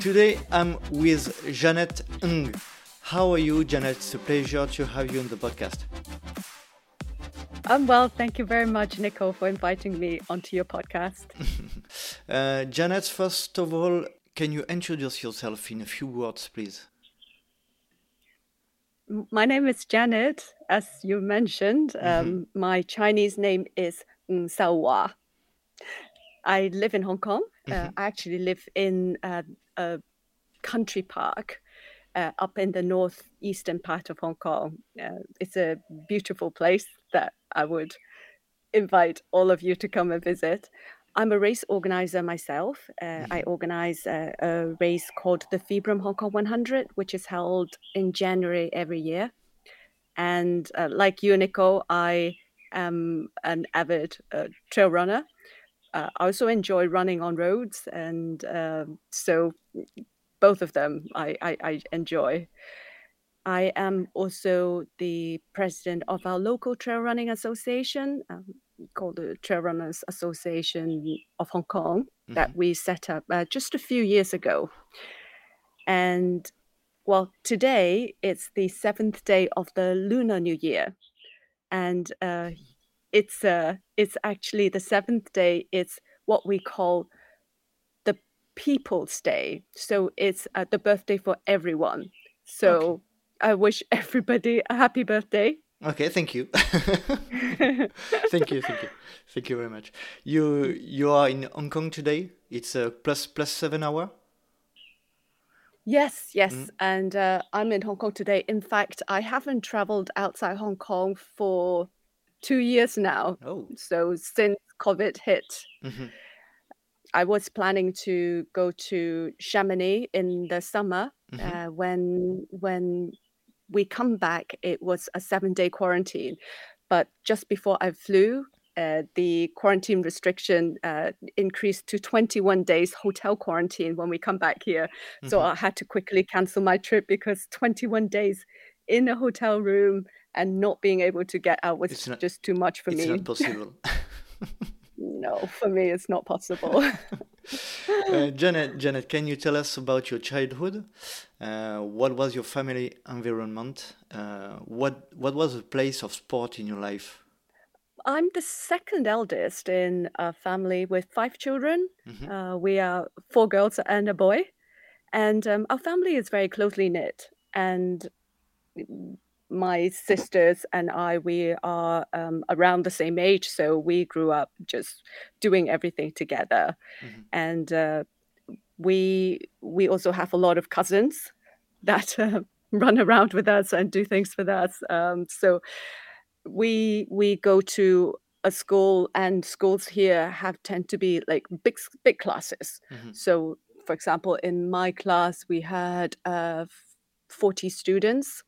Today I'm with Janet Ng. How are you, Janet? It's a pleasure to have you on the podcast. I'm well. Thank you very much, Nico, for inviting me onto your podcast. uh, Janet, first of all, can you introduce yourself in a few words, please? My name is Janet, as you mentioned. Mm-hmm. Um, my Chinese name is Ng Sao I live in Hong Kong. Uh, mm-hmm. Uh, I actually live in uh, a country park uh, up in the northeastern part of Hong Kong. Uh, it's a beautiful place that I would invite all of you to come and visit. I'm a race organizer myself. Uh, mm-hmm. I organize a, a, race called the Vibram Hong Kong 100, which is held in January every year. And uh, like you, Nico, I am an avid uh, trail runner. Uh, I also enjoy running on roads, and um, so both of them I, I, I enjoy. I am also the president of our local trail running association um, called the Trail Runners Association of Hong Kong mm-hmm. that we set up uh, just a few years ago. And well, today it's the seventh day of the Lunar New Year, and uh, it's uh, it's actually the seventh day. It's what we call the People's Day, so it's uh, the birthday for everyone. So. Okay I wish everybody a happy birthday. Okay, thank you. thank you, thank you, thank you very much. You you are in Hong Kong today. It's a plus plus seven hour. Yes, yes, mm. and uh, I'm in Hong Kong today. In fact, I haven't traveled outside Hong Kong for two years now. Oh, so since COVID hit. Mm-hmm. I was planning to go to Chamonix in the summer mm-hmm. uh, when when we come back, it was a seven day quarantine. But just before I flew, uh, the quarantine restriction uh, increased to 21 days hotel quarantine when we come back here. Mm-hmm. So I had to quickly cancel my trip because 21 days in a hotel room and not being able to get out was not, just too much for it's me. It's not possible. no, for me, it's not possible. uh, Janet, Janet, can you tell us about your childhood? Uh, what was your family environment? Uh, what what was the place of sport in your life? I'm the second eldest in a family with five children. Mm-hmm. Uh, we are four girls and a boy, and um, our family is very closely knit. And my sisters and I, we are um, around the same age, so we grew up just doing everything together, mm-hmm. and uh, we we also have a lot of cousins that uh, run around with us and do things with us. Um, so we we go to a school, and schools here have tend to be like big big classes. Mm-hmm. So, for example, in my class, we had uh, forty students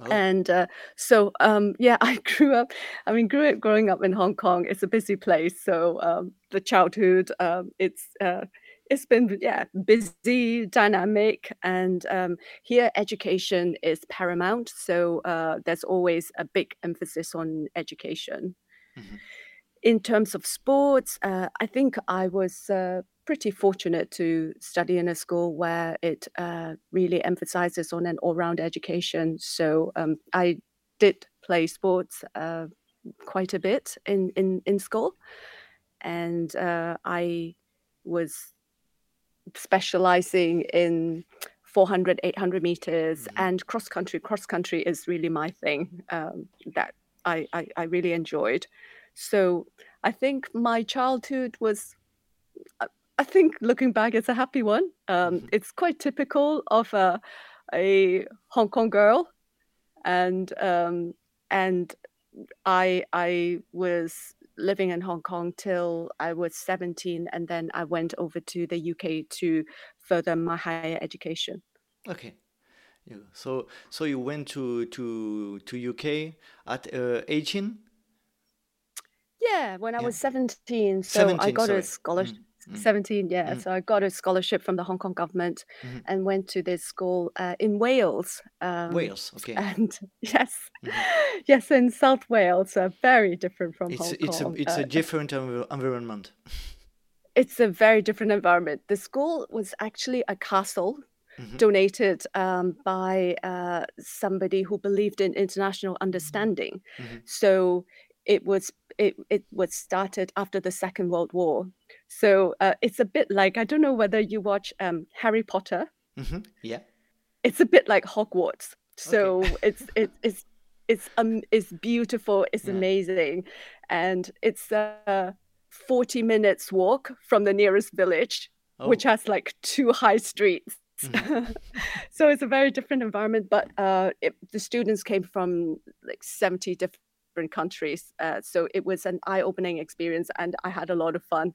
Oh. And uh, so, um, yeah, I grew up. I mean, grew up growing up in Hong Kong. It's a busy place, so um, the childhood, um, it's uh, it's been yeah busy, dynamic, and um, here education is paramount. So uh, there's always a big emphasis on education. Mm-hmm. In terms of sports, uh, I think I was uh, pretty fortunate to study in a school where it uh, really emphasizes on an all-round education. So um, I did play sports uh, quite a bit in in in school, and uh, I was specializing in 400 800 meters mm-hmm. and cross country cross country is really my thing um, that I, I, I really enjoyed so i think my childhood was uh, I think looking back, it's a happy one. Um, mm-hmm. it's quite typical of a, a Hong Kong girl, and um, and I I was living in Hong Kong till I was 17, and then I went over to the UK to further my higher education. Okay. Yeah. So so you went to to to UK at uh, 18? Yeah, when I yeah. was 17. So 17, I got sorry. a scholarship. Mm. Mm. 17, yeah. Mm. So I got a scholarship from the Hong Kong government mm-hmm. and went to this school uh, in Wales. Um, Wales, okay. And yes, mm-hmm. yes, in South Wales, uh, very different from it's, Hong it's Kong. A, it's uh, a different environment. it's a very different environment. The school was actually a castle mm-hmm. donated um, by uh, somebody who believed in international understanding. Mm-hmm. So it was it, it was started after the Second World War. So uh, it's a bit like I don't know whether you watch um, Harry Potter. Mm-hmm. Yeah, it's a bit like Hogwarts. So okay. it's it, it's it's um it's beautiful. It's yeah. amazing, and it's a forty minutes walk from the nearest village, oh. which has like two high streets. Mm-hmm. so it's a very different environment, but uh, it, the students came from like 70 different different countries. Uh, so it was an eye-opening experience, and I had a lot of fun.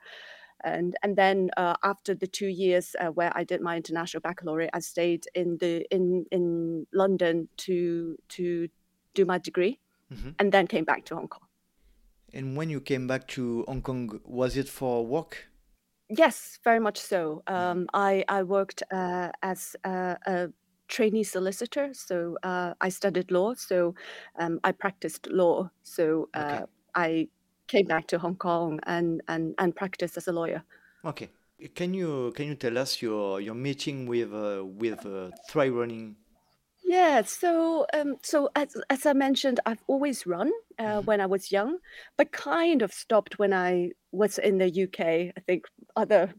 And and then uh, after the two years uh, where I did my international baccalaureate, I stayed in the in in London to to do my degree, mm-hmm. and then came back to Hong Kong. And when you came back to Hong Kong, was it for work? Yes, very much so. Mm-hmm. Um, I I worked uh, as a, a trainee solicitor. So uh, I studied law. So um, I practiced law. So uh, okay. I came back to Hong Kong and, and, and practiced as a lawyer. Okay. Can you can you tell us your your meeting with uh, with uh, trail running? Yeah, so um, so as as I mentioned, I've always run uh, mm-hmm. when I was young, but kind of stopped when I was in the UK. I think other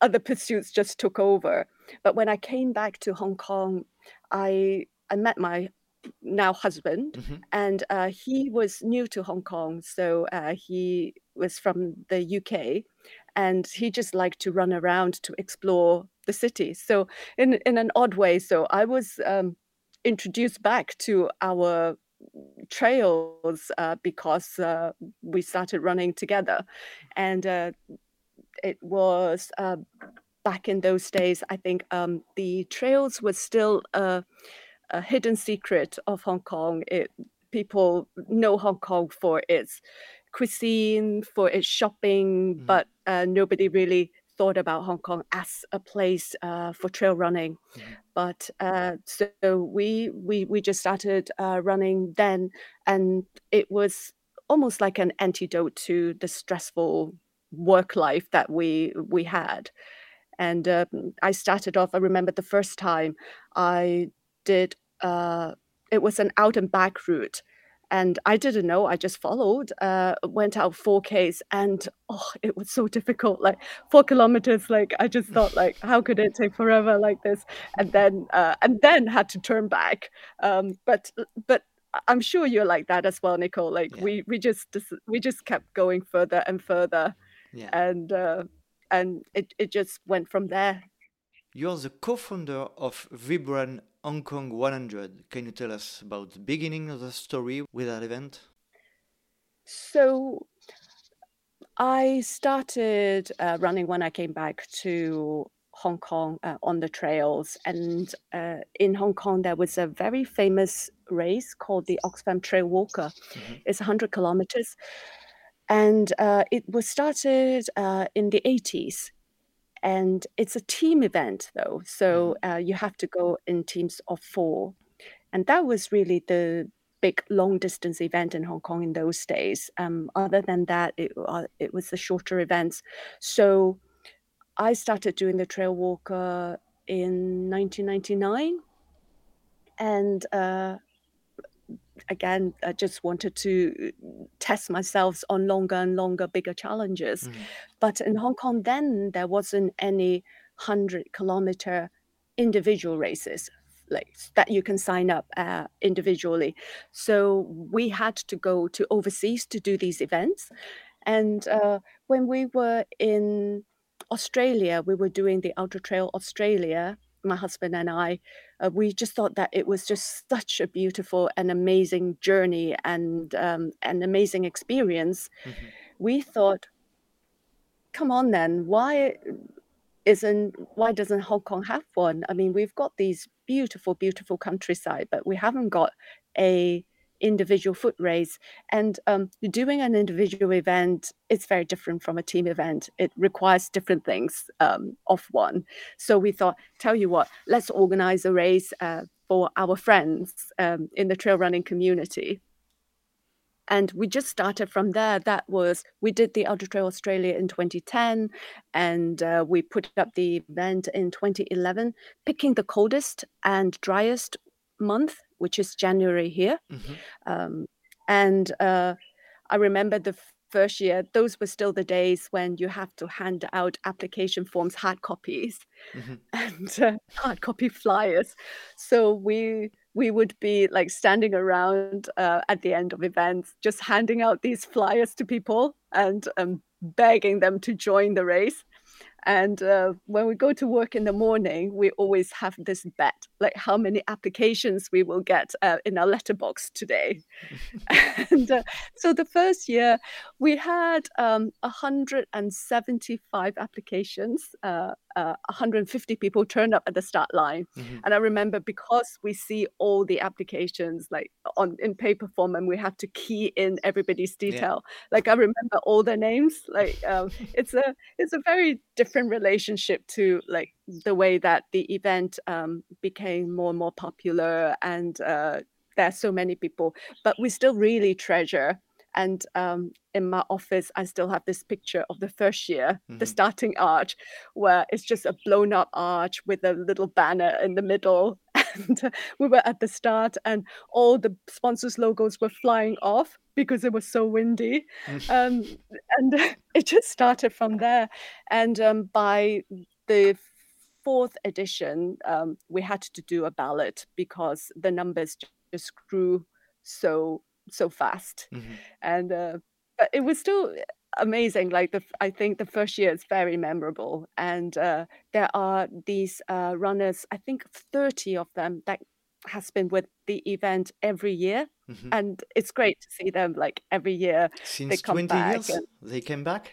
other pursuits just took over. But when I came back to Hong Kong, I I met my now husband, mm-hmm. and uh, he was new to Hong Kong, so uh, he was from the UK, and he just liked to run around to explore the city. So in in an odd way, so I was um, introduced back to our trails uh, because uh, we started running together, and uh, it was uh, back in those days, I think um, the trails were still a, a, hidden secret of Hong Kong. It, people know Hong Kong for its cuisine, for its shopping, mm. but uh, nobody really thought about Hong Kong as a place uh, for trail running. Mm. But uh, so we we we just started uh, running then, and it was almost like an antidote to the stressful work life that we we had. And uh, I started off, I remember the first time I did, uh, it was an out and back route. And I didn't know, I just followed, uh, went out 4Ks, and oh, it was so difficult. Like four kilometers, like I just thought, like, how could it take forever like this? And then, uh, and then had to turn back. Um, but, but I'm sure you're like that as well, Nico. Like yeah. we, we just, we just kept going further and further. Yeah. And, uh, and it, it just went from there. You're the co-founder of Vibram Hong Kong 100. Can you tell us about the beginning of the story with that event? So I started uh, running when I came back to Hong Kong uh, on the trails. And uh, in Hong Kong, there was a very famous race called the Oxfam Trail Walker. Mm-hmm. It's 100 kilometers and uh, it was started uh, in the 80s and it's a team event though so mm-hmm. uh, you have to go in teams of four. And that was really the big long distance event in hong kong in those days. Um, other than that it, uh, it was the shorter events. So i started doing the trail walker in 1999 and uh, again, I just wanted to test myself on longer and longer, bigger challenges. Mm-hmm. But in Hong Kong, then there wasn't any 100 kilometer individual races like that you can sign up uh, individually. So we had to go to overseas to do these events. And uh, when we were in Australia, we were doing the Ultra Trail Australia my husband and I, uh, we just thought that it was just such a beautiful and amazing journey and um, an amazing experience. Mm-hmm. We thought, come on then, why isn't why doesn't Hong Kong have one? I mean, we've got these beautiful, beautiful countryside, but we haven't got a individual foot race. And um, doing an individual event is very different from a team event. It requires different things um, of one. So we thought, tell you what, let's organize a race uh, for our friends um, in the trail running community. and we just started from there. That was we did the Ultra Trail Australia in 2010, and uh, we put up the event in 2011, picking the coldest and driest month, which is January here. Mm-hmm. Um, and uh, I remember the first year, those were still the days when you have to hand out application forms, hard copies, mm-hmm. and uh, hard copy flyers. So we we would be like standing around uh, at the end of events, just handing out these flyers to people and um, begging them to join the race. And uh, when we go to work in the morning, we always have this bet, like how many applications we will get uh, in our letterbox today. and uh, so the first year, we had um, 175 applications. Uh, 150 uh, people turned up at the start line, mm-hmm. and I remember because we see all the applications like on in paper form, and we have to key in everybody's detail. Yeah. Like I remember all their names. Like um, it's a it's a very different relationship to like the way that the event um, became more and more popular and uh, there are so many people but we still really treasure and um, in my office i still have this picture of the first year mm-hmm. the starting arch where it's just a blown up arch with a little banner in the middle and we were at the start and all the sponsors logos were flying off because it was so windy mm. um, and it just started from there and um, by the fourth edition um, we had to do a ballot because the numbers just grew so so fast mm-hmm. and uh, but it was still amazing like the i think the first year is very memorable and uh, there are these uh, runners i think 30 of them that has been with the event every year mm-hmm. and it's great to see them like every year since they come 20 back years and, they came back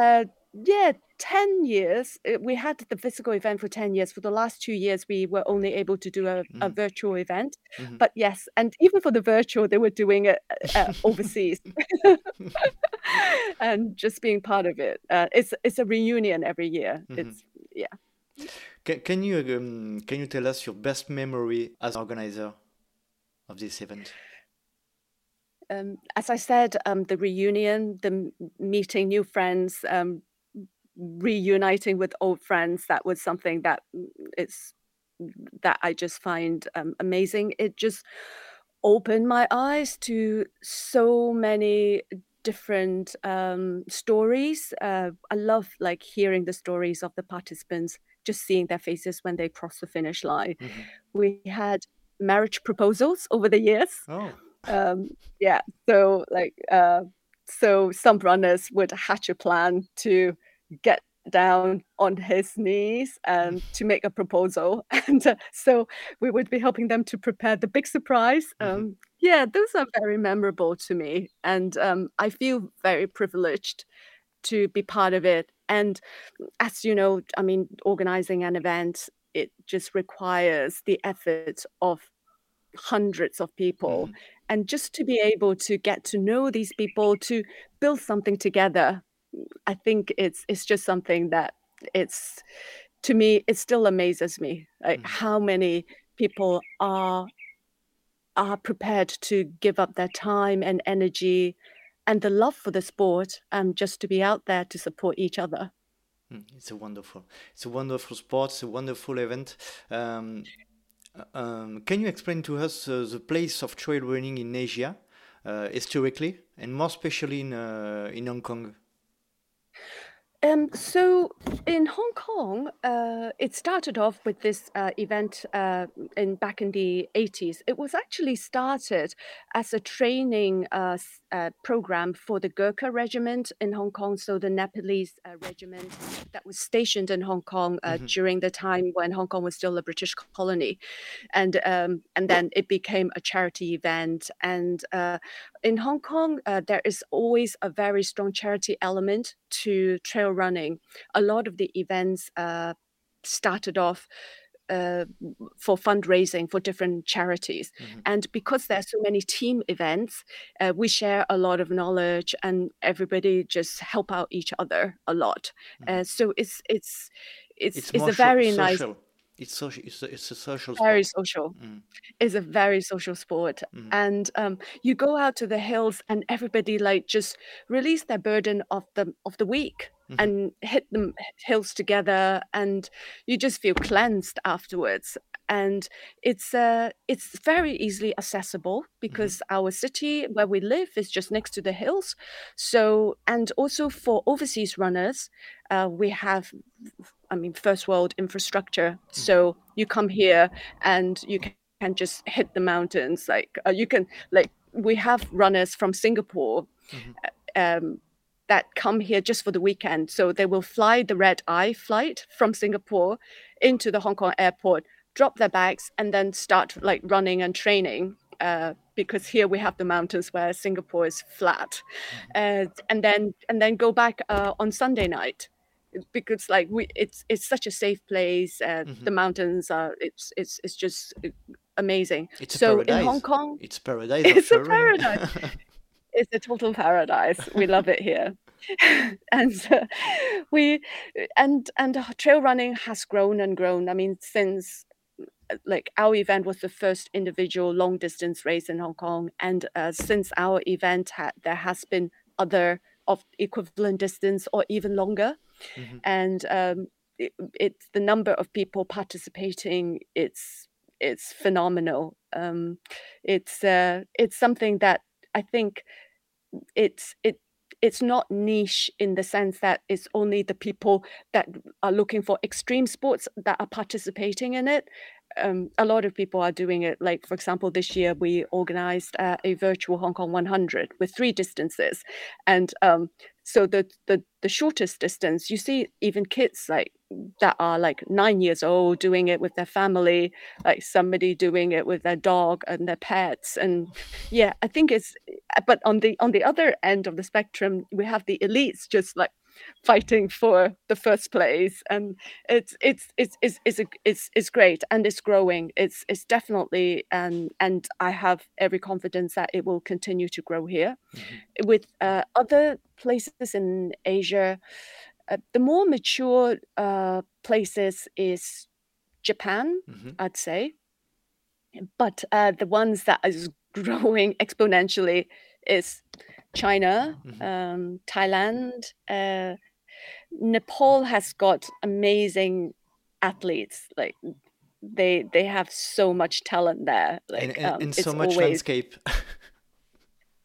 uh, yeah 10 years uh, we had the physical event for 10 years for the last two years we were only able to do a, mm. a virtual event mm-hmm. but yes and even for the virtual they were doing it uh, overseas and just being part of it uh, it's it's a reunion every year mm-hmm. it's yeah can, can you um, can you tell us your best memory as organizer of this event um, as I said, um, the reunion, the meeting new friends, um, reuniting with old friends that was something that mm, it's that i just find um, amazing it just opened my eyes to so many different um, stories uh, i love like hearing the stories of the participants just seeing their faces when they cross the finish line mm-hmm. we had marriage proposals over the years oh. um, yeah so like uh, so some runners would hatch a plan to get down on his knees and to make a proposal. And uh, so we would be helping them to prepare the big surprise. Mm-hmm. um, yeah those are very memorable to me. And um, i feel very privileged to be part of it. And as you know i mean organizing an event it just requires the effort of hundreds of people. Mm. and just to be able to get to know these people to build something together I think it's it's just something that it's to me it still amazes me like mm. how many people are are prepared to give up their time and energy and the love for the sport um just to be out there to support each other. Mm, it's a wonderful it's a wonderful sport it's a wonderful event. Um, uh, um, can you explain to us uh, the place of trail running in asia uh, historically and more especially in uh, in hong kong um, so in Hong Kong, uh, it started off with this uh, event uh, in back in the 80s. It was actually started as a training uh, uh, program for the Gurkha regiment in Hong Kong, so the Nepalese uh, regiment that was stationed in Hong Kong mm-hmm. during the time when Hong Kong was still a British colony, and um, and then it became a charity event. And in Hong Kong, there is always a very strong charity element to trail running, a lot of the events uh, started off uh, for fundraising for different charities. Mm-hmm. And because there's so many team events, uh, we share a lot of knowledge, and everybody just help out each other a lot. Mm-hmm. Uh, so it's it's it's it's, it's a very nice. It's social. It's a, it's a social Very sport. social. Mm, It's a very social sport, mm, and um, you go out to the hills, and everybody like just release their burden of the of the week mhm, and hit the hills together, and you just feel cleansed afterwards. And it's uh, it's very easily accessible mhm, because our city where we live is just next to the hills. So, and also for overseas runners, uh, we have I mean, first world infrastructure. mhm, So you come here and you can, can just hit the mountains. Like uh, you can, like we have runners from Singapore mhm, um, that come here just for the weekend. So they will fly the red eye flight from Singapore into the Hong Kong airport, drop their bags, and then start like running and training. Uh, because here we have the mountains where Singapore is flat, uh, and then and then go back uh, on Sunday night because like we it's it's such a safe place uh, mhm. the mountains are it's it's it's just amazing It's a so in hong paradise. kong It's paradise it's a paradise it's a total paradise we love it here and uh, we and and trail running has grown and grown i mean since like our event was the first individual long distance race in hong kong and uh, since our event had there has been other of equivalent distance or even longer Mhm, and um, it, it's the number of people participating. It's it's phenomenal. Um, it's uh, it's something that I think it's it it's not niche in the sense that it's only the people that are looking for extreme sports that are participating in it. Um, a lot of people are doing it. Like for example, this year we organized uh, a virtual Hong Kong 100 with three distances, and um, so the, the the shortest distance you see even kids like that are like nine years old doing it with their family, like somebody doing it with their dog and their pets, and yeah, I think it's but on the on the other end of the spectrum we have the elites just like fighting for the first place and it's it's it's it's it's, a, it's, it's great and it's growing. It's it's definitely and and i have every confidence that it will continue to grow here. Mhm, with uh, other places in asia uh, the more mature uh, places is japan mhm, i'd say. But uh, the ones that is growing exponentially is China, mhm. um, Thailand. Uh, Nepal has got amazing athletes. Like they they have so much talent there. And, Like and um, and so it's much always landscape.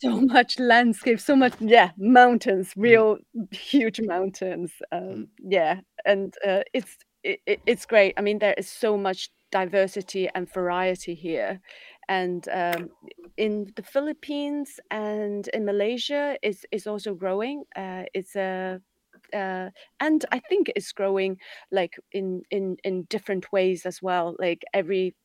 so much landscape, so much yeah mountains, Mm, real huge mountains. mm, Um, yeah, and uh, it's it, it- it's great. I mean, there is so much diversity and variety here, and um, in the Philippines and in Malaysia is is also growing. Uh, it's a uh, and I think it's growing like in in in different ways as well. Like every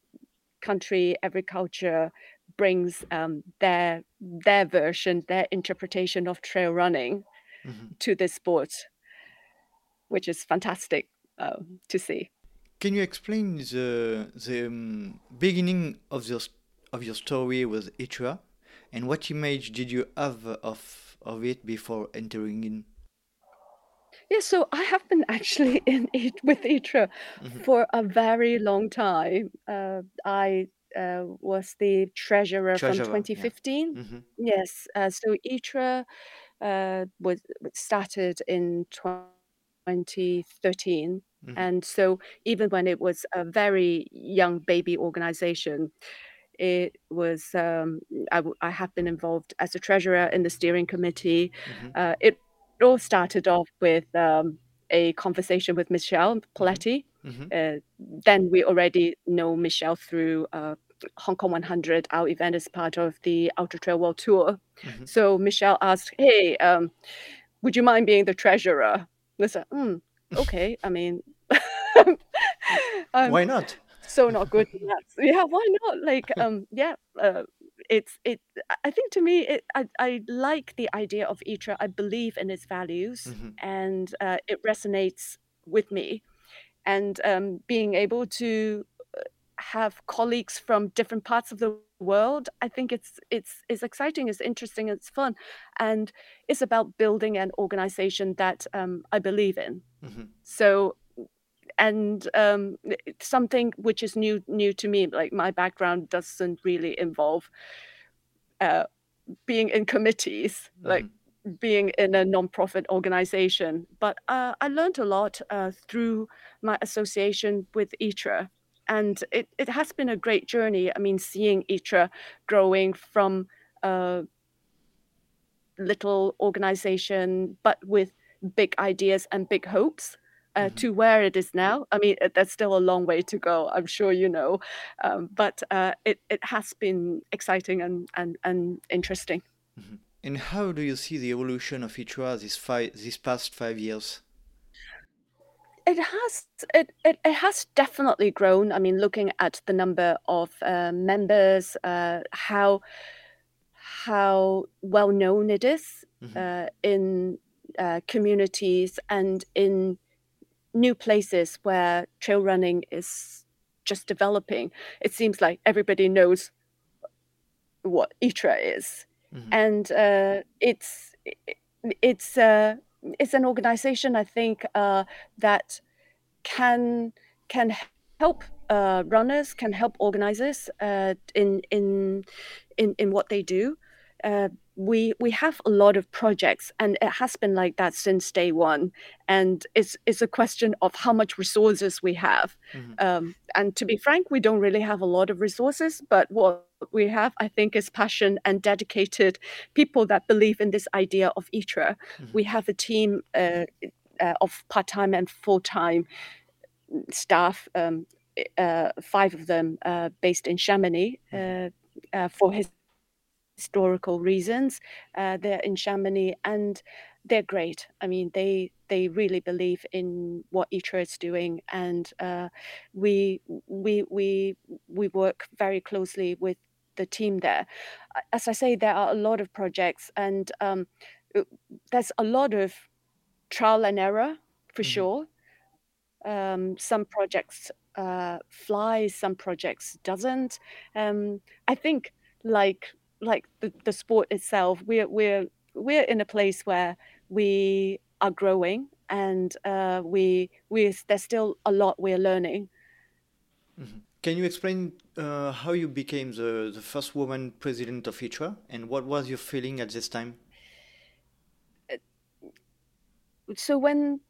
country, every culture brings um, their their version, their interpretation of trail running mhm. to this sport, which is fantastic uh, to see. Can you explain the the um, beginning of your st- of your story with Itra, and what image did you have of of it before entering in? Yeah, so I have been actually in it with ITRA Mhm, for a very long time. Uh, I uh, was the treasurer from Treasurer, yeah. 2015. hmm Yes, uh, so ITRA uh, was started in 2013. hmm And so even when it was a very young baby organization, it was um, I, w- I have been involved as a treasurer in the steering committee. hmm Uh, it all started off with um, a conversation with Michel Paletti. Poletti. hmm Uh, then we already know Michel through uh, Hong Kong 100. Our event is part of the Ultra Trail World Tour. hmm So Michel asked, "Hey, um, would you mind being the treasurer?" I said, mm, "Okay." I mean, I'm Why not? So not good. Yeah, why not? Like, um, yeah, uh, it's it. I think to me, it I I like the idea of ITRA. I believe in its values, hmm and uh, it resonates with me. And um, being able to have colleagues from different parts of the world, I think it's it's it's exciting, it's interesting, it's fun, and it's about building an organization that um, I believe in. hmm So and um, something which is new new to me. Like my background doesn't really involve uh, being in committees, mm-hmm. like being in a non-profit organization. But uh, I learned a lot uh, through my association with ITRA. And it, it has been a great journey. I mean, seeing ITRA growing from a little organization, but with big ideas and big hopes, uh, mm-hmm. to where it is now. I mean, there's still a long way to go. I'm sure you know, um, but uh, it it has been exciting and and and interesting. Mm-hmm. And how do you see the evolution of ITRA this five these past five years? It has it, it, it has definitely grown. I mean, looking at the number of uh, members, uh, how how well known it is mm-hmm. uh, in uh, communities and in new places where trail running is just developing. It seems like everybody knows what ITRA is, mm-hmm. and uh, it's it's uh, it's an organization I think uh, that can can help uh, runners, can help organizers uh, in in in in what they do. Uh, we we have a lot of projects and it has been like that since day one and it's it's a question of how much resources we have mm-hmm. um, and to be frank we don't really have a lot of resources but what we have i think is passion and dedicated people that believe in this idea of itra mm-hmm. we have a team uh, uh, of part-time and full-time staff um, uh, five of them uh, based in chamonix mm-hmm. uh, for his historical reasons. Uh, they're in Chamonix and they're great. I mean, they they really believe in what ITRA is doing, and uh, we we we we work very closely with the team there. As I say, there are a lot of projects, and um, uh, there's a lot of trial and error for mm-hmm. sure. Um, some projects uh, fly, some projects doesn't. Um, I think like like the, the sport itself, we're we're we're in a place where we are growing and uh, we we there's still a lot we're learning. Mm-hmm. Can you explain uh, how you became the, the first woman president of ITRA and what was your feeling at this time? Uh, so when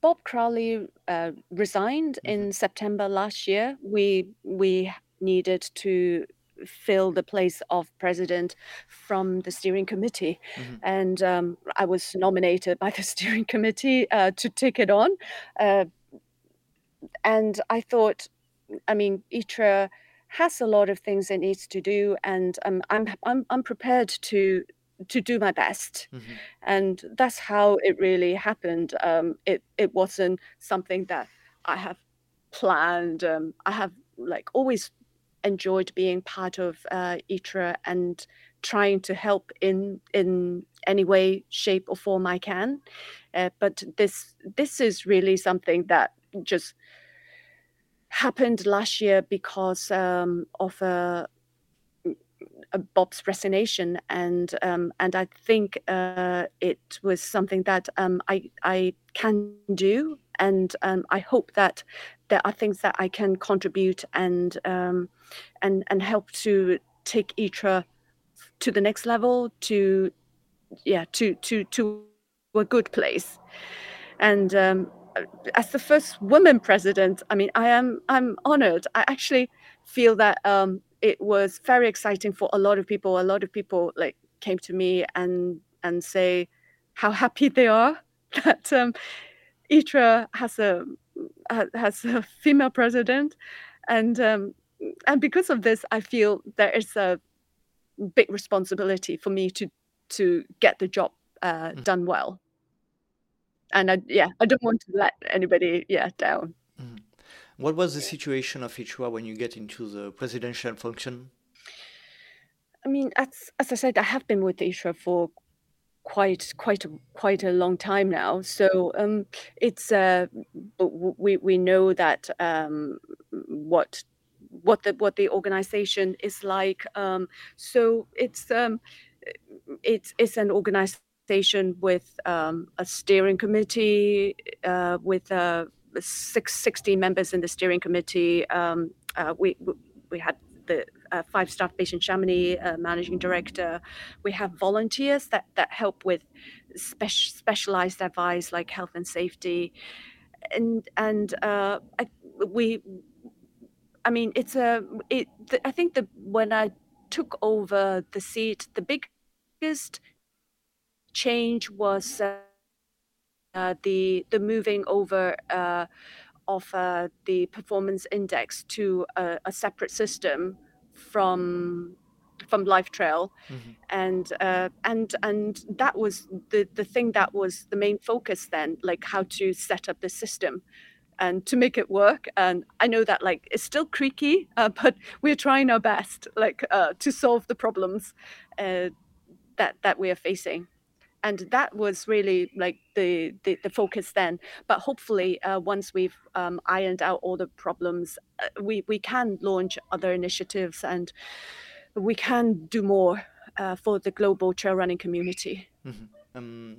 Bob Crowley uh, resigned mm-hmm. in September last year, we we needed to fill the place of president from the steering committee. Mm-hmm. And um, I was nominated by the steering committee uh, to take it on. Uh, and I thought, I mean, ITRA has a lot of things it needs to do, and um, I'm, I'm, I'm prepared to to do my best mm-hmm. and that's how it really happened um, it it wasn't something that i have planned um, i have like always enjoyed being part of uh, ITRA and trying to help in in any way, shape, or form I can. Uh, but this this is really something that just happened last year because um, of a, a, Bob's resignation, and um, and I think uh, it was something that um, I I can do, and um, I hope that there are things that I can contribute and um, and and help to take ITRA to the next level, to yeah, to to to a good place. And um, as the first woman president, I mean, I am I'm honored. I actually feel that um, it was very exciting for a lot of people. A lot of people like came to me and and say how happy they are that um, ITRA has a has a female president, and um, and because of this, I feel there is a big responsibility for me to to get the job uh, mm. done well. And I, yeah, I don't want to let anybody yeah down. Mm. What was the situation of ITRA when you get into the presidential function? I mean, as as I said, I have been with ITRA for quite quite a, quite a long time now. So um, it's uh, we we know that um, what what the what the organization is like. Um, so it's um, it's it's an organization with um, a steering committee, uh, with uh, six, 16 members in the steering committee. Um, uh, we we had the uh, five staff based in Chamonix, uh, managing director. We have volunteers that that help with spe- specialized advice like health and safety, and and uh, I, we. I mean, it's a. It. I think that when I took over the seat, the biggest change was uh, the the moving over uh, of uh, the performance index to a, a, separate system from from LiveTrail, mm-hmm. and uh, and and that was the the thing that was the main focus then, like how to set up the system and to make it work. And I know that like it's still creaky, uh, but we're trying our best, like uh, to solve the problems uh, that that we are facing. And that was really like the, the, the focus then. But hopefully, uh, once we've um, ironed out all the problems, uh, we we can launch other initiatives and we can do more uh, for the global trail running community. Mm-hmm. Um,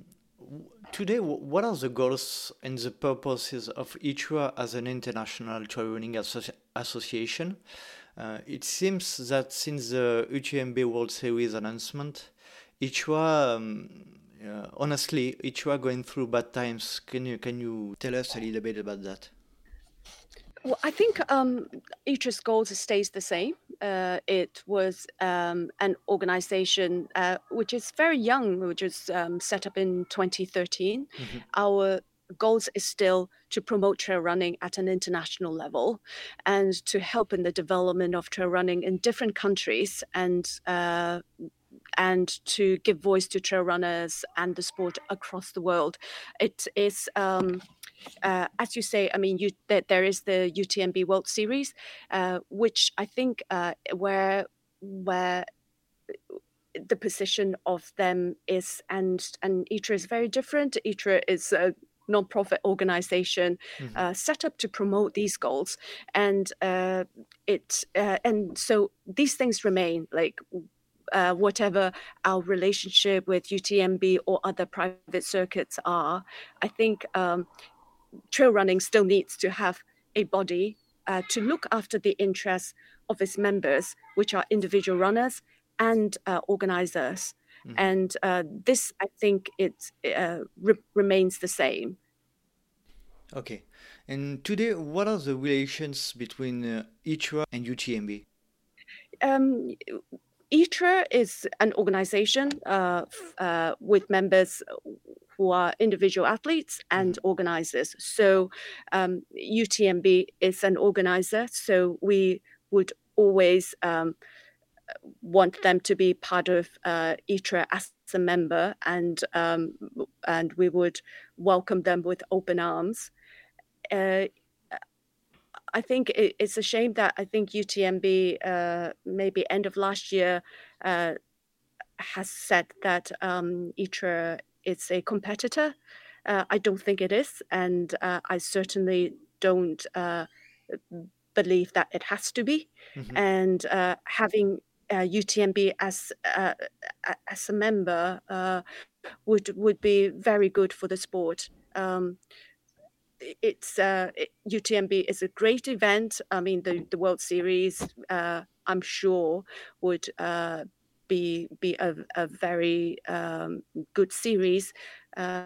today, what are the goals and the purposes of ITRA as an international trail running associ- association? Uh, it seems that since the UTMB World Series announcement, ITRA, um, uh, honestly, ITRA going through bad times. Can you can you tell us a little bit about that? Well, I think um, ITRA's goals stays the same. Uh, it was um, an organization uh, which is very young, which was um, set up in 2013. Mm-hmm. Our goals is still to promote trail running at an international level and to help in the development of trail running in different countries and uh, and to give voice to trail runners and the sport across the world. It is um, uh, as you say, I mean, you, there, there is the UTMB World Series, uh, which I think uh, where where the position of them is and and ITRA is very different. ITRA is a non-profit organization mm-hmm. uh, set up to promote these goals, and uh, it uh, and so these things remain like. Uh, whatever our relationship with UTMB or other private circuits are, I think um, trail running still needs to have a body uh, to look after the interests of its members, which are individual runners and uh, organizers. Mm. And uh, this, I think, it uh, re- remains the same. Okay. And today, what are the relations between uh, ITRA and UTMB? Um, ITRA is an organization uh, uh, with members who are individual athletes and mm-hmm. organizers. So um, UTMB is an organizer, so we would always um, want them to be part of uh, ITRA as a member, and um, and we would welcome them with open arms. Uh, I think it, it's a shame that I think UTMB uh, maybe end of last year uh, has said that um, ITRA is a competitor. Uh, I don't think it is, and uh, I certainly don't uh, believe that it has to be. Mm-hmm. And uh, having UTMB as as a member would would be very good for the sport. Um, it's uh, it, UTMB is a great event. I mean, the the World Series, uh, I'm sure, would uh, be be a, a very um, good series. Uh,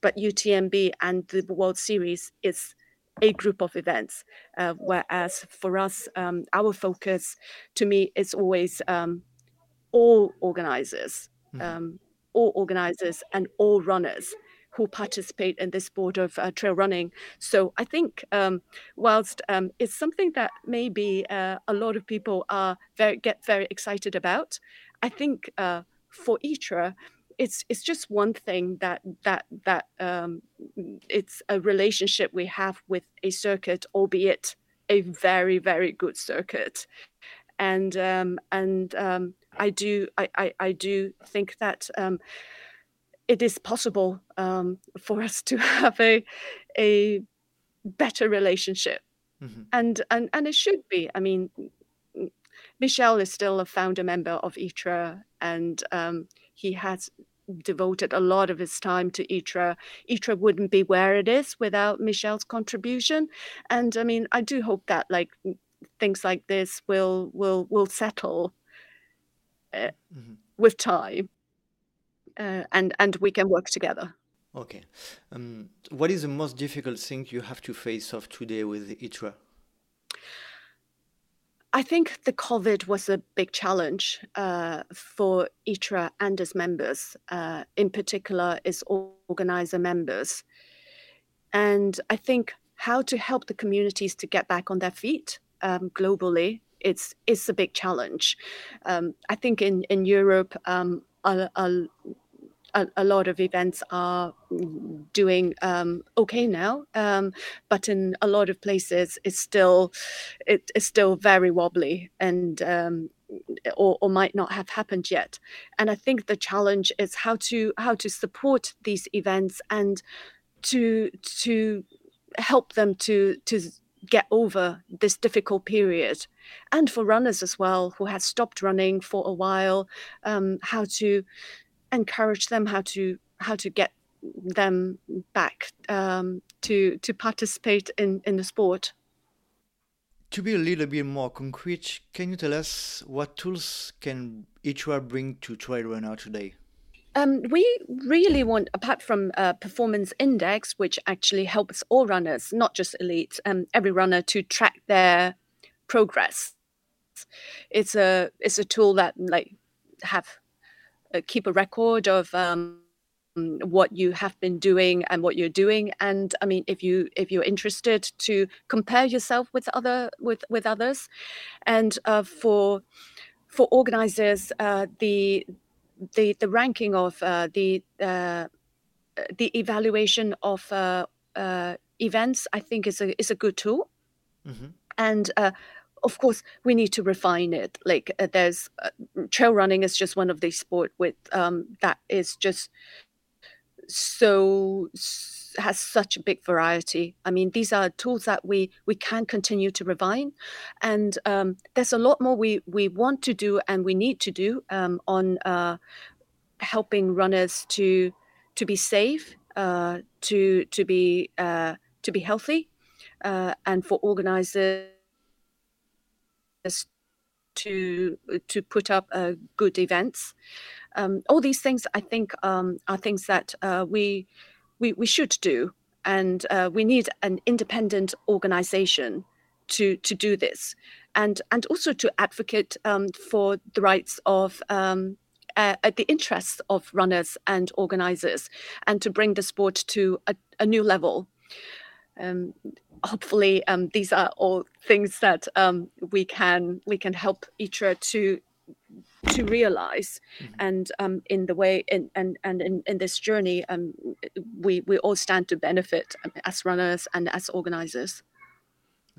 but UTMB and the World Series is a group of events, uh, whereas for us, um, our focus, to me, is always um, all organizers, mm-hmm. Um, all organizers, and all runners who participate in this sport of uh, trail running. So I think um, whilst um, it's something that maybe uh, a lot of people are very get very excited about, I think uh, for ITRA, it's it's just one thing that that that um, it's a relationship we have with a circuit, albeit a very very good circuit, and um, and um, I do I, I, I do think that um, it is possible um, for us to have a a better relationship, mm-hmm. and and and it should be. I mean, Michel is still a founder member of ITRA, and um, he has devoted a lot of his time to ITRA. ITRA wouldn't be where it is without Michel's contribution. And I mean, I do hope that like things like this will will will settle uh, mm-hmm. with time, uh, and and we can work together. Okay. Um, what is the most difficult thing you have to face off today with ITRA? I think the COVID was a big challenge uh, for ITRA and its members, uh, in particular, its organizer members. And I think how to help the communities to get back on their feet um, globally it's it's a big challenge. Um, I think in in Europe, um, a, a, a, a, lot of events are doing um, okay now, um, but in a lot of places, it's still it is still very wobbly and. Um, or, or might not have happened yet, and I think the challenge is how to how to support these events and to to help them to to get over this difficult period and for runners as well who had stopped running for a while um, how to encourage them how to how to get them back um, to to participate in in the sport. To be a little bit more concrete, can you tell us what tools can ITRA bring to trail runner today? Um, we really want, apart from a performance index, which actually helps all runners, not just elites, um, every runner to track their progress. It's a it's a tool that like have uh, keep a record of um, what you have been doing and what you're doing and i mean if you if you're interested to compare yourself with other with with others and uh, for for organizers uh, the the the ranking of uh, the uh, the evaluation of uh, uh, events i think is a is a good tool mm-hmm. and of course we need to refine it. Like uh, there's uh, trail running is just one of these sport with um, that is just so has such a big variety. I mean these are tools that we we can continue to refine. And um, there's a lot more we we want to do and we need to do um, on uh, helping runners to to be safe uh, to to be uh, to be healthy uh, and for organizers to to put up uh, good events. Um, all these things, I think, um, are things that uh, we, we we should do, and uh, we need an independent organization to to do this, and and also to advocate um, for the rights of. Um, uh, the interests of runners and organizers, and to bring the sport to a, a new level. Um, hopefully um, these are all things that um, we can we can help ITRA to to realize. Mm-hmm. and um, in the way in, and and in, in this journey um, we we all stand to benefit um, as runners and as organizers.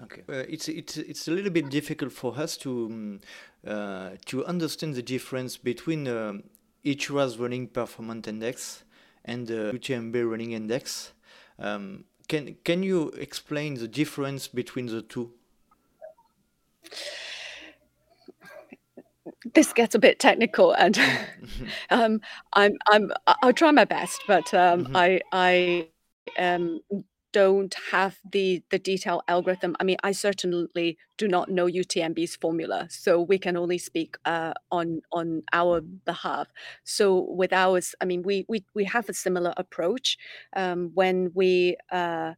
Okay. Uh, it's it's it's a little bit difficult for us to um, uh, to understand the difference between um, ITRA's running performance index and the UTMB running index. Um, can can you explain the difference between the two? This gets a bit technical, and um, I'm I'm I'll try my best, but um, mm-hmm. I I um, don't have the the detailed algorithm. I mean, I certainly do not know UTMB's formula, so we can only speak uh, on on our behalf. So with ours, I mean, we we we have a similar approach um, when we. Uh,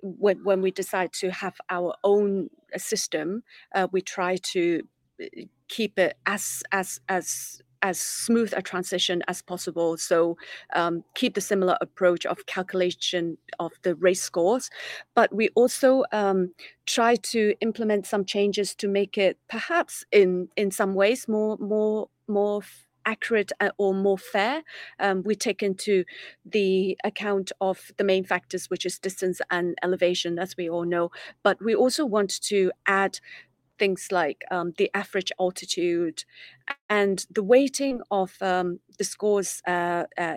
when, when we decide to have our own system, uh, we try to uh, keep it as as as as smooth a transition as possible. So um, keep the similar approach of calculation of the race scores, but we also um, try to implement some changes to make it perhaps in in some ways more more more accurate uh, or more fair. Um, we take into the account of the main factors, which is distance and elevation, as we all know. But we also want to add things like um, the average altitude and the weighting of um, the scores uh, uh,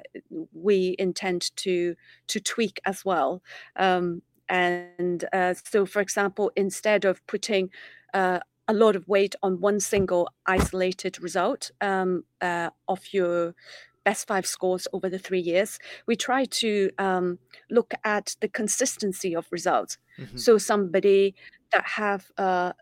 we intend to to tweak as well um, and uh, so for example instead of putting uh, a lot of weight on one single isolated result um, uh, of your best five scores over the three years. We try to um, look at the consistency of results. Mm-hmm. So somebody that have uh, uh,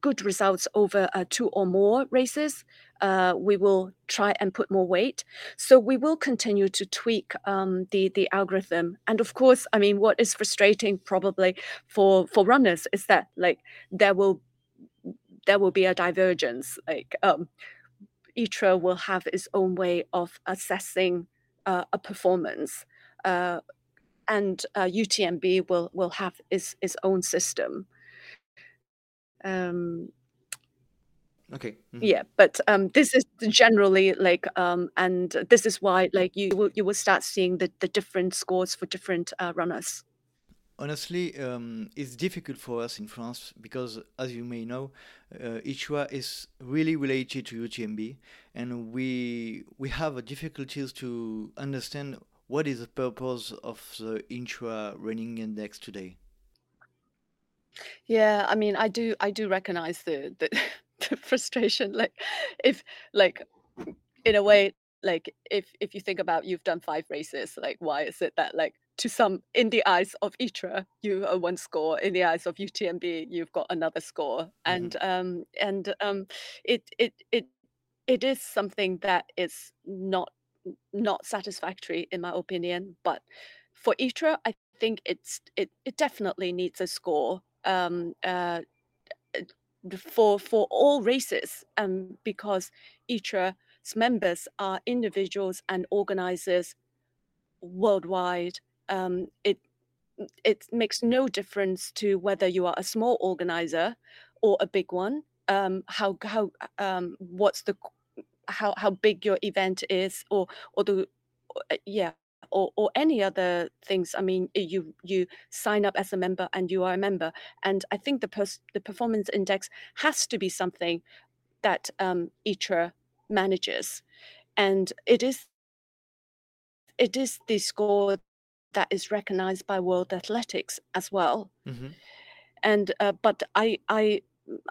good results over uh, two or more races, uh, we will try and put more weight. So we will continue to tweak um, the the algorithm. And of course, I mean, what is frustrating probably for for runners is that like there will there will be a divergence. Like um, ITRA will have its own way of assessing uh, a performance. Uh, and uh, UTMB will will have its its own system. Um, okay. Mm-hmm. Yeah, but um, this is generally like, um, and this is why like you will you will start seeing the the different scores for different uh, runners. Honestly, um, it's difficult for us in France because, as you may know, uh, ITRA is really related to UTMB, and we we have difficulties to understand what is the purpose of the ITRA running index today. Yeah, I mean, I do I do recognize the the, the frustration. Like, if like in a way, like if if you think about you've done five races, like why is it that like to some in the eyes of ITRA, you are one score. In the eyes of UTMB, you've got another score, mm-hmm. and um and um it it it it is something that is not not satisfactory in my opinion. But for ITRA, I think it's it it definitely needs a score um, uh, for for all races, um, because ITRA's members are individuals and organizers worldwide. Um, it it makes no difference to whether you are a small organizer or a big one. Um, how how um, what's the how how big your event is, or or the uh, yeah or, or any other things. I mean, you you sign up as a member and you are a member, and I think the pers- the performance index has to be something that um, ITRA manages, and it is it is the score that is recognized by World Athletics as well. Mm-hmm. And uh, but I I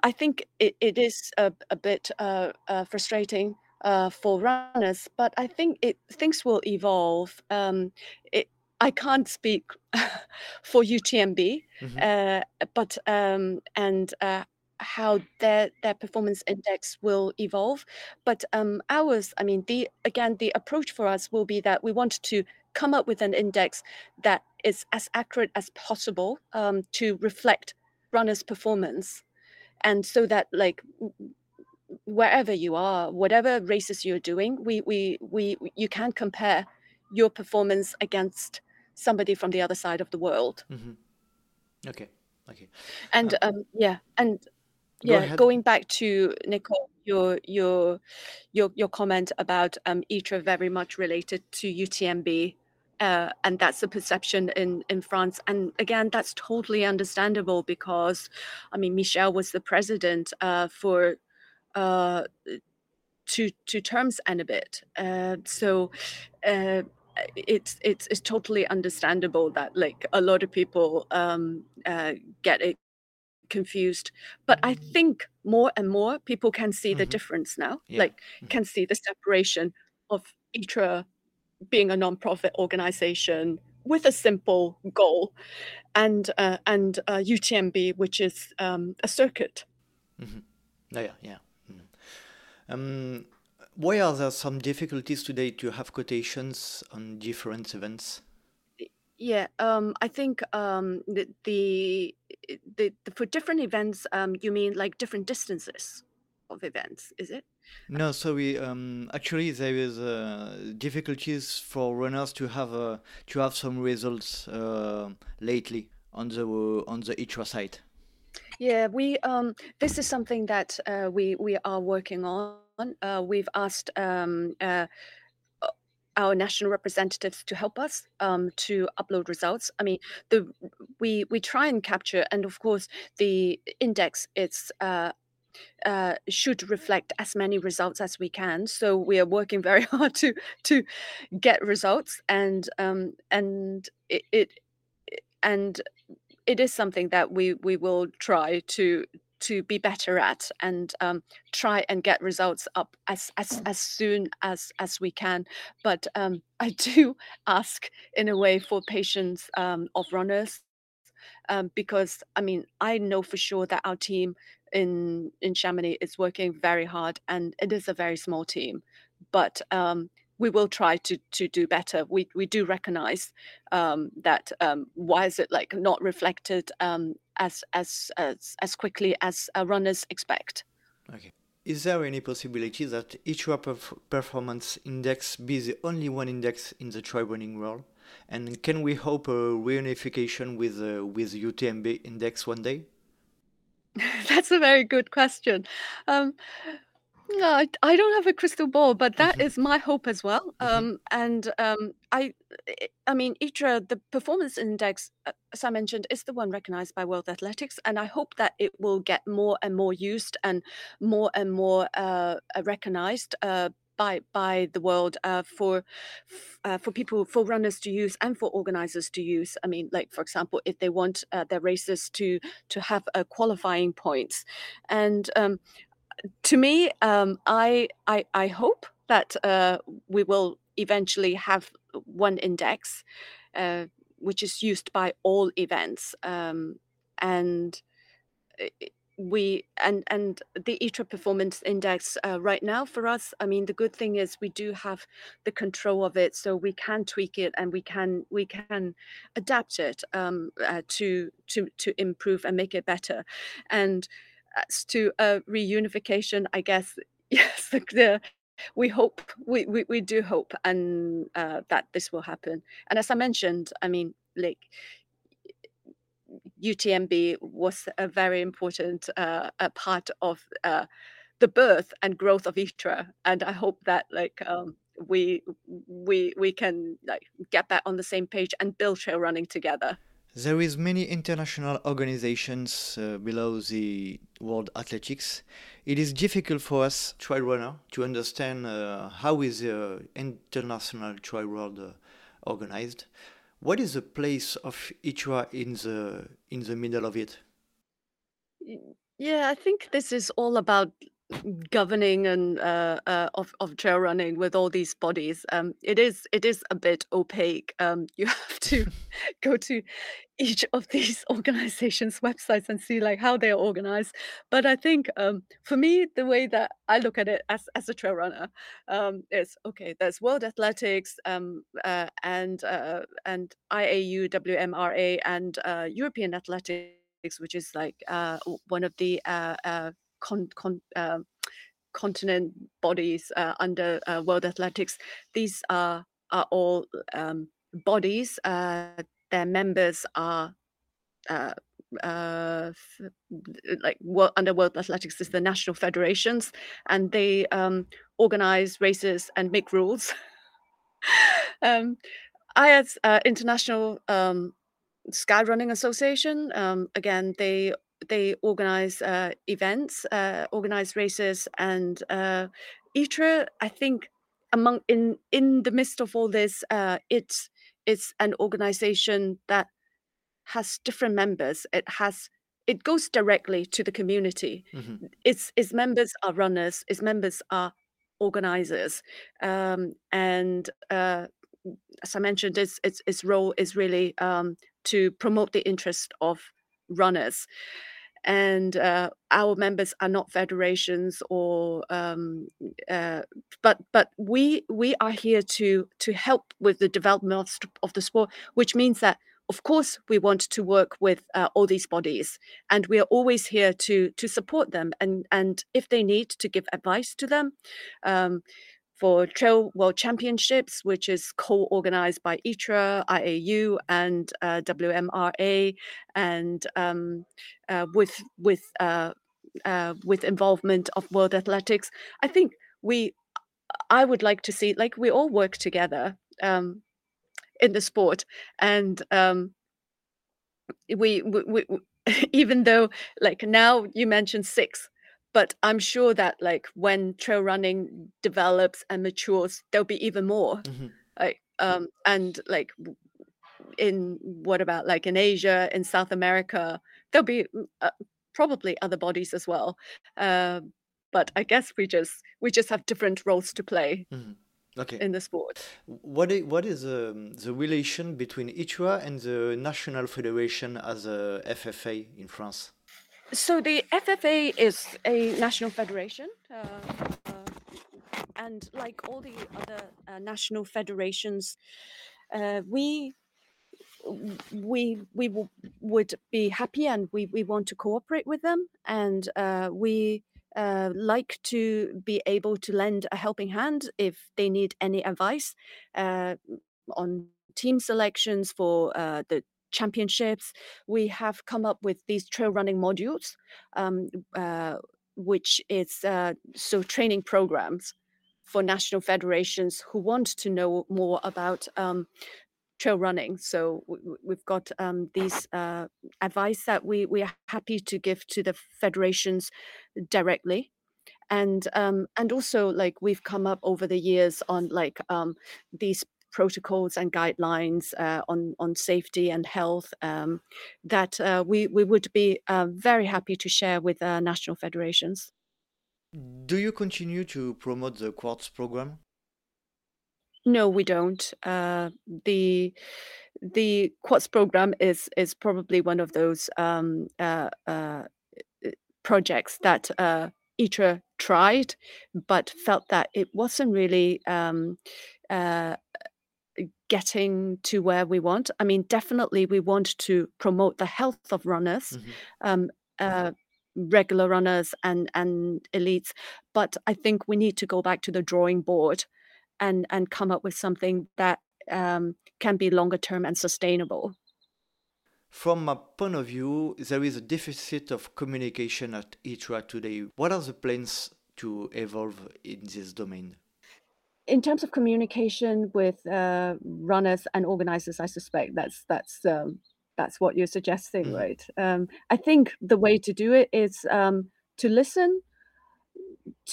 I think it, it is a, a bit uh, uh, frustrating uh, for runners, but I think it things will evolve. Um, it, I can't speak for UTMB, mm-hmm. uh, but um, and uh, how their their performance index will evolve. But um, ours, I mean, the again, the approach for us will be that we want to come up with an index that is as accurate as possible um, to reflect runners' performance, and so that like wherever you are, whatever races you're doing, we we we you can't compare your performance against somebody from the other side of the world. Mm-hmm. Okay, okay. And uh, um, yeah, and Go yeah, ahead. going back to Nicole, your your your your comment about um, ITRA very much related to UTMB. Uh, and that's the perception in, in France. And again, that's totally understandable because, I mean, Michel was the president uh, for uh, two two terms and a bit. Uh, so uh, it's it's it's totally understandable that like a lot of people um, uh, get it confused. But I think more and more people can see the mm-hmm. difference now. Yeah. Like mm-hmm. can see the separation of ITRA being a non-profit organization with a simple goal, and uh, and uh, UTMB, which is um, a circuit. Mm-hmm. Yeah, yeah. Um, why are there some difficulties today to have quotations on different events? Yeah, um, I think um, the, the, the, the for different events, um, you mean like different distances of events, is it? No, sorry. Um, actually, there is uh, difficulties for runners to have uh, to have some results uh, lately on the on the ITRA site. Yeah, we um, this is something that uh, we we are working on. Uh, we've asked um, uh, our national representatives to help us um, to upload results. I mean, the we we try and capture, and of course, the index it's uh, uh, should reflect as many results as we can. So we are working very hard to to get results, and um, and it, it and it is something that we we will try to to be better at and um, try and get results up as as, as soon as as we can. But um, I do ask in a way for patience um, of runners um, because I mean I know for sure that our team in in Chamonix is working very hard and it is a very small team, but um, we will try to to do better. We we do recognize um, that um, why is it like not reflected um, as as as as quickly as uh, runners expect. Okay. Is there any possibility that each perf performance index be the only one index in the trail running world? And can we hope a reunification with uh, with UTMB index one day? That's a very good question. Um, no, I, I don't have a crystal ball, but that hmm is my hope as well. hmm Um, and um, I, I mean, ITRA, the performance index, uh, as I mentioned, is the one recognized by World Athletics, and I hope that it will get more and more used and more and more uh, uh, recognized uh, by by the world uh, for uh, for people for runners to use and for organizers to use. I mean, like for example, if they want uh, their races to to have a qualifying points, and um, to me, um, I, I I hope that uh, we will eventually have one index, uh, which is used by all events, um, and we and and the ITRA performance index uh, right now for us. I mean, the good thing is we do have the control of it, so we can tweak it and we can we can adapt it um, uh, to to to improve and make it better, and as to reunification, I guess, yes, the we hope we, we we do hope and uh, that this will happen. And as I mentioned, I mean, like UTMB was a very important uh, a part of uh, the birth and growth of ITRA, and I hope that like um, we we we can like get back on the same page and build trail running together. There is many international organizations uh, below the World Athletics. It is difficult for us trail runner to understand uh, how is the international trail world uh, organized. What is the place of ITRA in the in the middle of it? Yeah, I think this is all about governing and uh, uh, of of trail running with all these bodies. Um, it is it is a bit opaque. Um, you have to go to each of these organizations' websites and see like how they're organized. But I think um, for me, the way that I look at it as as a trail runner um, is okay. There's World Athletics um, uh, and uh, and IAU, WMRA, and uh, European Athletics, which is like uh, one of the con, con, uh, continent bodies uh, under uh, World Athletics. These are are all um, bodies. Uh, their members are uh, uh, like under World Athletics is the national federations, and they um, organize races and make rules. um, IATS uh, International um, Skyrunning Association, um, again, they they organize uh, events, uh, organize races, and uh, ITRA, I think, among in in the midst of all this, uh, it's it's an organization that has different members. It has it goes directly to the community. hmm Its its members are runners. Its members are organizers, um, and uh, as I mentioned, its its its role is really um, to promote the interest of runners and uh, our members are not federations or um, uh, but but we we are here to to help with the development of, of the sport which means that of course we want to work with uh, all these bodies and we are always here to to support them and and if they need to give advice to them um, for Trail World Championships, which is co-organized by ITRA, IAU, and uh, WMRA, and um, uh, with with uh, uh, with involvement of World Athletics. I think we, I would like to see like we all work together um, in the sport, and um, we, we, we even though like now you mentioned six but I'm sure that like when trail running develops and matures, there'll be even more. hmm Like um and like in what about like in Asia, in South America, there'll be mm, uh, probably other bodies as well. Uh, but I guess we just we just have different roles to play Mhm. Okay. in the sport. What is, what is um, the relation between ITRA and the National Federation as a FFA in France? So the FFA is a national federation, uh, uh, and like all the other uh, national federations, uh, we we we w- would be happy and we, we want to cooperate with them and uh, we uh, like to be able to lend a helping hand if they need any advice on team selections for uh, the championships. We have come up with these trail running modules, um, uh, which is uh, so training programs for national federations who want to know more about um, trail running. So we've got um, these uh, advice that we we are happy to give to the federations directly, and um, and also like we've come up over the years on like um, these protocols and guidelines uh, on on safety and health um, that uh, we we would be uh, very happy to share with uh, national federations. Do you continue to promote the Quartz program? No, we don't. Uh, the the Quartz program is is probably one of those um, uh, uh, projects that uh, ITRA tried, but felt that it wasn't really um, uh, getting to where we want. I mean, definitely we want to promote the health of runners, Mhm. um, uh, regular runners and and elites, but I think we need to go back to the drawing board and and come up with something that um, can be longer term and sustainable. From my point of view, there is a deficit of communication at ITRA today. What are the plans to evolve in this domain? In terms of communication with uh, runners and organizers, I suspect that's that's um, that's what you're suggesting, Mhm. right? Um, I think the way to do it is um, to listen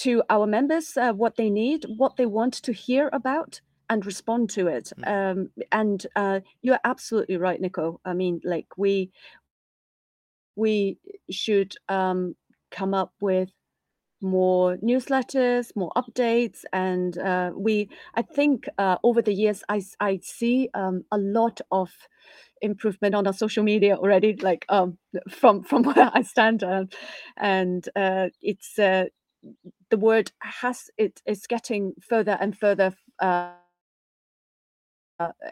to our members uh, what they need, what they want to hear about, and respond to it. Um, and uh, you're absolutely right, Nico. I mean, like we we should um, come up with more newsletters, more updates, and uh, we. I think uh, over the years, I I see um, a lot of improvement on our social media already. Like um, from from where I stand, uh, and it's uh, the word has it is getting further and further uh,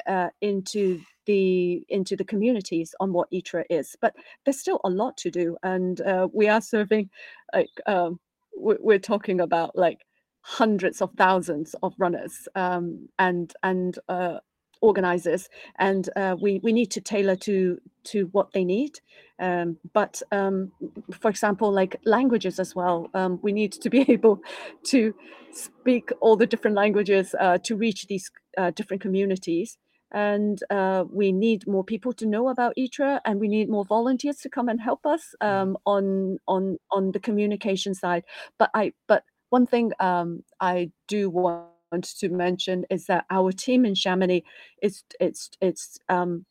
uh, into the into the communities on what ITRA is. But there's still a lot to do, and we are serving like um, we're, talking about like hundreds of thousands of runners um, and and uh, organizers, and uh, we we need to tailor to to what they need. Um, but um, for example, like languages as well, um, we need to be able to speak all the different languages uh, to reach these uh, different communities. And uh, we need more people to know about ITRA, and we need more volunteers to come and help us Mhm. um, on on on the communication side. But I but one thing um, I do want to mention is that our team in Chamonix is it's it's um,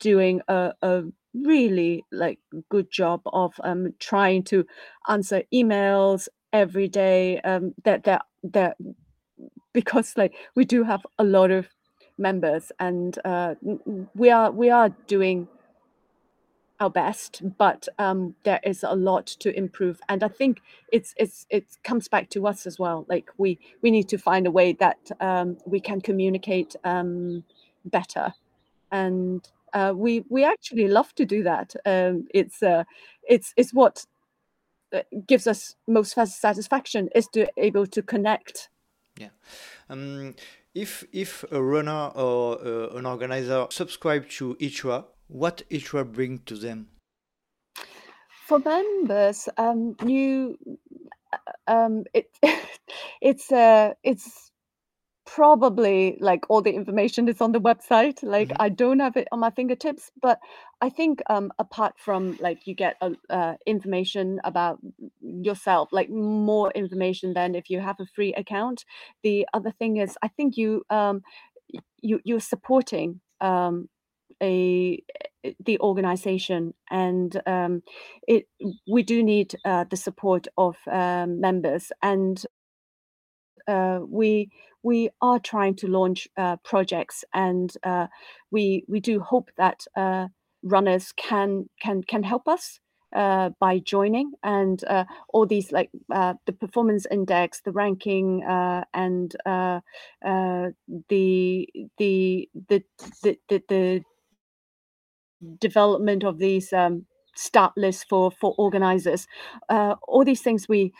doing a, a really like good job of um, trying to answer emails every day. Um, that that that because like we do have a lot of members and uh, we are we are doing our best but um, there is a lot to improve and i think it's it's it comes back to us as well like we we need to find a way that um, we can communicate um, better and uh, we we actually love to do that um, it's uh, it's it's what uh, gives us most satisfaction is to able to connect Yeah. If if a runner or uh, an organizer subscribe to ITRA, what ITRA bring to them? For members, um, you, um, it, it's uh, it's probably like all the information is on the website. Like Mhm. I don't have it on my fingertips, but I think um, apart from like you get uh, uh, information about yourself, like more information than if you have a free account. The other thing is, I think you um, you you're supporting um, a the organization, and um, it we do need uh, the support of um, members, and uh, we we are trying to launch uh, projects, and uh, we we do hope that uh, runners can can can help us uh, by joining and uh, all these like uh, the performance index, the ranking, uh, and uh, the, the, the the the the development of these um, start lists for for organizers. all these things we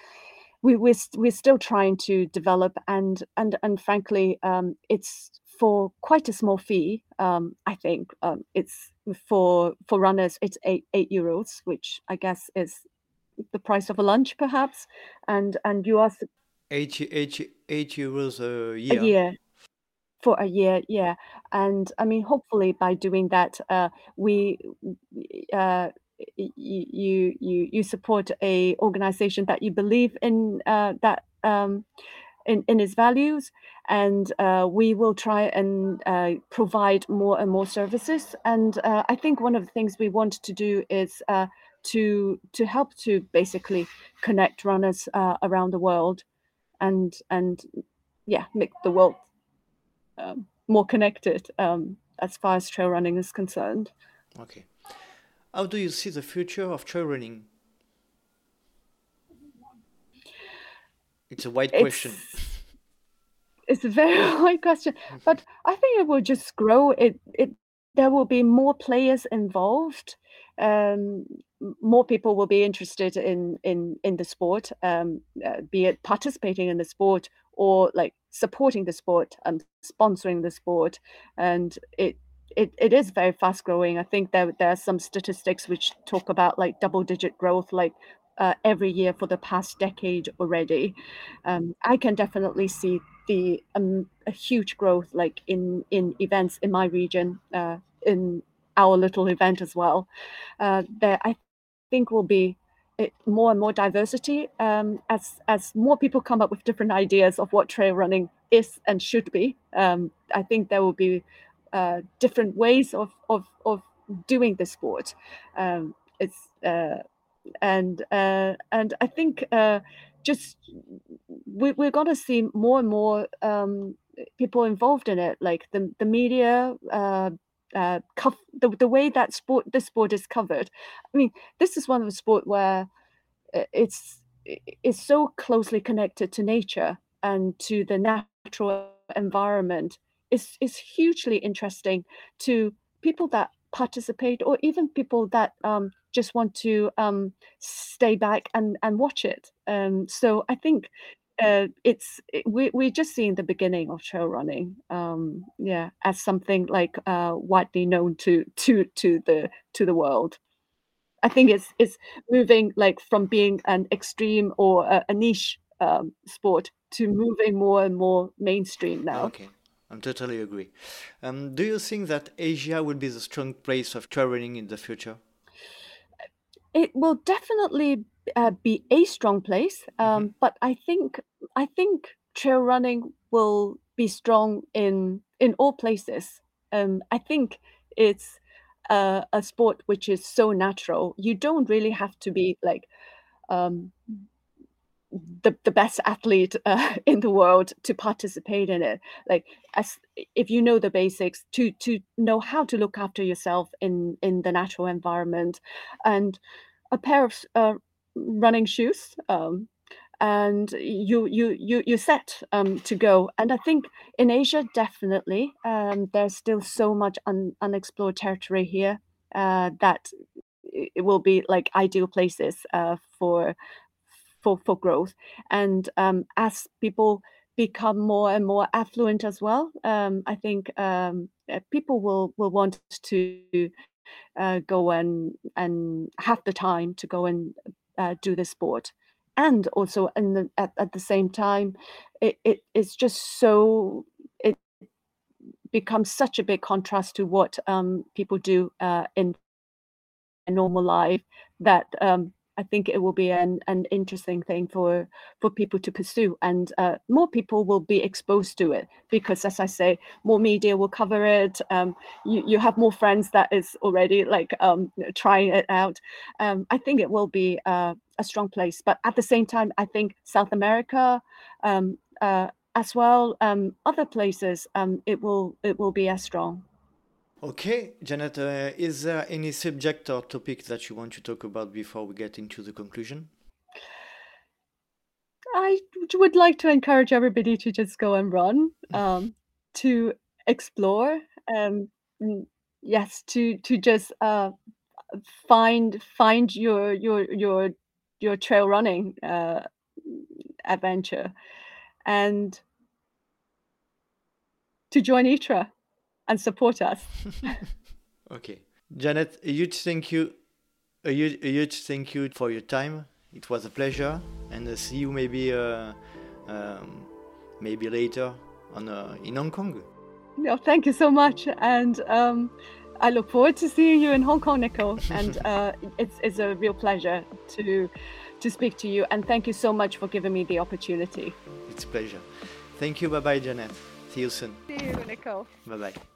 we we're, we're still trying to develop and and and frankly um, it's for quite a small fee um, i think um, it's for for runners it's eight eight euros which i guess is the price of a lunch perhaps and and you ask eight, eight, eight euros a year. a year. For a year yeah. And i mean hopefully by doing that uh, we uh, you you you support a organization that you believe in uh, that um, in, in its values and uh, we will try and uh, provide more and more services. And uh, i think one of the things we want to do is uh, to to help to basically connect runners uh, around the world and and yeah make the world um, more connected um, as far as trail running is concerned. Okay how do you see the future of trail running? It's a wide question. It's a very wide question, but I think it will just grow. It it there will be more players involved. Um, more people will be interested in in in the sport, um, uh, be it participating in the sport or like supporting the sport and sponsoring the sport, and it it, it is very fast growing. I think there there are some statistics which talk about like double digit growth, like uh, every year for the past decade already. Um, I can definitely see the um, a huge growth like in in events in my region, uh, in our little event as well. Uh, there, I think will be it, more and more diversity um, as as more people come up with different ideas of what trail running is and should be. Um, I think there will be uh, different ways of of of doing the sport. Um, it's uh, and uh, and I think uh, just we, we're going to see more and more um, people involved in it, like the the media. Uh, uh, the, the way that sport this sport is covered i mean this is one of the sport where it's it's so closely connected to nature and to the natural environment is is hugely interesting to people that participate or even people that um, just want to um, stay back and and watch it. Um, so I think uh, it's it, we we're just seeing the beginning of trail running. Um, yeah, as something like uh, widely known to to to the to the world. I think it's it's moving like from being an extreme or a, a niche um, sport to moving more and more mainstream now. Okay. I totally agree. Um, do you think that Asia will be the strong place of trail running in the future? It will definitely uh, be a strong place, um, mm-hmm. but I think I think trail running will be strong in in all places. Um, I think it's a, a sport which is so natural. You don't really have to be like um, the, the best athlete uh, in the world to participate in it. Like as if you know the basics to to know how to look after yourself in in the natural environment and a pair of uh, running shoes um, and you you you you set um, to go. And i think in asia definitely um, there's still so much un- unexplored territory here uh, that it will be like ideal places uh, for for for growth. And um, as people become more and more affluent as well, um, I think um, uh, people will will want to uh, go and and have the time to go and uh, do the sport. And also, the, at, at the same time, it, it it's just so it becomes such a big contrast to what um, people do uh, in normal life that um, I think it will be an, an interesting thing for for people to pursue, and uh, more people will be exposed to it because, as I say, more media will cover it. Um, you you have more friends that is already like um, trying it out. Um, I think it will be uh, a strong place, but at the same time, I think South America. Um, uh, as well, um, other places, um, it will it will be as strong. Okay, Janet, uh, is there any subject or topic that you want to talk about before we get into the conclusion? I would like to encourage everybody to just go and run, um, to explore, um, yes, to to just uh, find find your your your your trail running uh, adventure, and to join ITRA and support us. okay. Janet, a huge thank you. A huge, a huge thank you for your time. It was a pleasure, and uh, see you maybe uh, um, maybe later on uh, in Hong Kong. No, thank you so much, and um, I look forward to seeing you in Hong Kong, Nicole. And uh, it's it's a real pleasure to to speak to you. And thank you so much for giving me the opportunity. It's a pleasure. Thank you. Bye bye, Janet. See you soon. See you, Nicole. Bye bye.